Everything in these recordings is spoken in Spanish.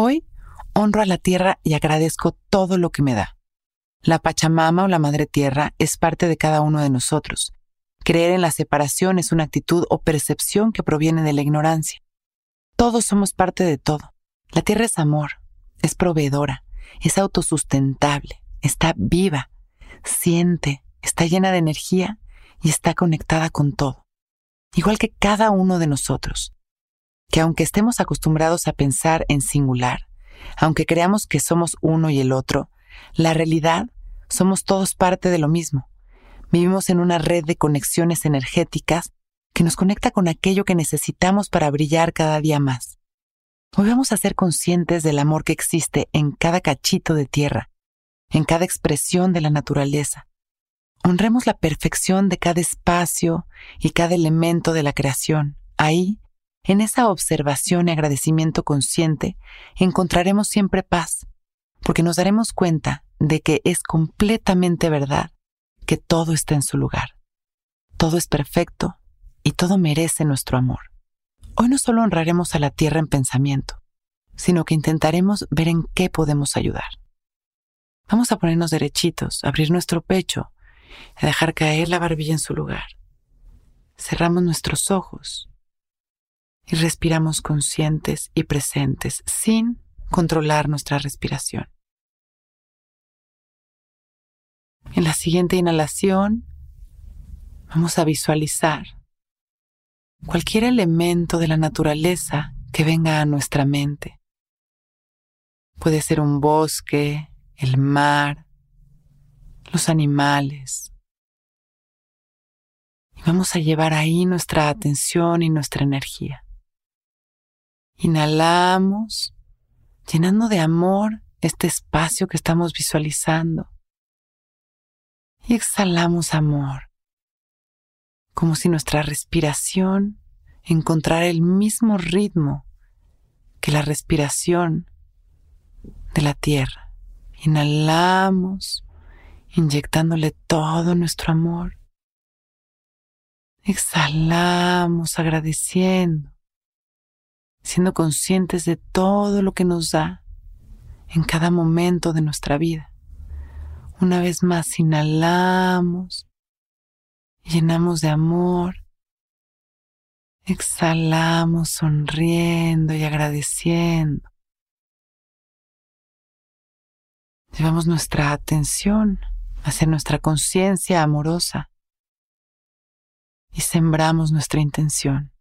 Hoy honro a la tierra y agradezco todo lo que me da. La Pachamama o la Madre Tierra es parte de cada uno de nosotros. Creer en la separación es una actitud o percepción que proviene de la ignorancia. Todos somos parte de todo. La Tierra es amor, es proveedora, es autosustentable, está viva, siente, está llena de energía y está conectada con todo. Igual que cada uno de nosotros que aunque estemos acostumbrados a pensar en singular, aunque creamos que somos uno y el otro, la realidad somos todos parte de lo mismo. Vivimos en una red de conexiones energéticas que nos conecta con aquello que necesitamos para brillar cada día más. Hoy vamos a ser conscientes del amor que existe en cada cachito de tierra, en cada expresión de la naturaleza. Honremos la perfección de cada espacio y cada elemento de la creación, ahí en esa observación y agradecimiento consciente encontraremos siempre paz, porque nos daremos cuenta de que es completamente verdad que todo está en su lugar. Todo es perfecto y todo merece nuestro amor. Hoy no solo honraremos a la tierra en pensamiento, sino que intentaremos ver en qué podemos ayudar. Vamos a ponernos derechitos, abrir nuestro pecho, y dejar caer la barbilla en su lugar. Cerramos nuestros ojos y respiramos conscientes y presentes sin controlar nuestra respiración. En la siguiente inhalación vamos a visualizar cualquier elemento de la naturaleza que venga a nuestra mente. Puede ser un bosque, el mar, los animales. Y vamos a llevar ahí nuestra atención y nuestra energía. Inhalamos, llenando de amor este espacio que estamos visualizando. Y exhalamos amor, como si nuestra respiración encontrara el mismo ritmo que la respiración de la tierra. Inhalamos, inyectándole todo nuestro amor. Exhalamos agradeciendo siendo conscientes de todo lo que nos da en cada momento de nuestra vida. Una vez más inhalamos, llenamos de amor, exhalamos sonriendo y agradeciendo. Llevamos nuestra atención hacia nuestra conciencia amorosa y sembramos nuestra intención.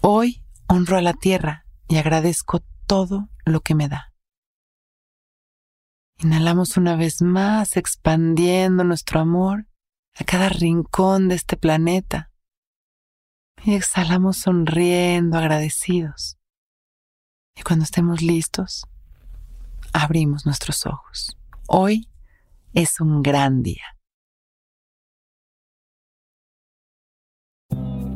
Hoy honro a la tierra y agradezco todo lo que me da. Inhalamos una vez más, expandiendo nuestro amor a cada rincón de este planeta. Y exhalamos sonriendo, agradecidos. Y cuando estemos listos, abrimos nuestros ojos. Hoy es un gran día.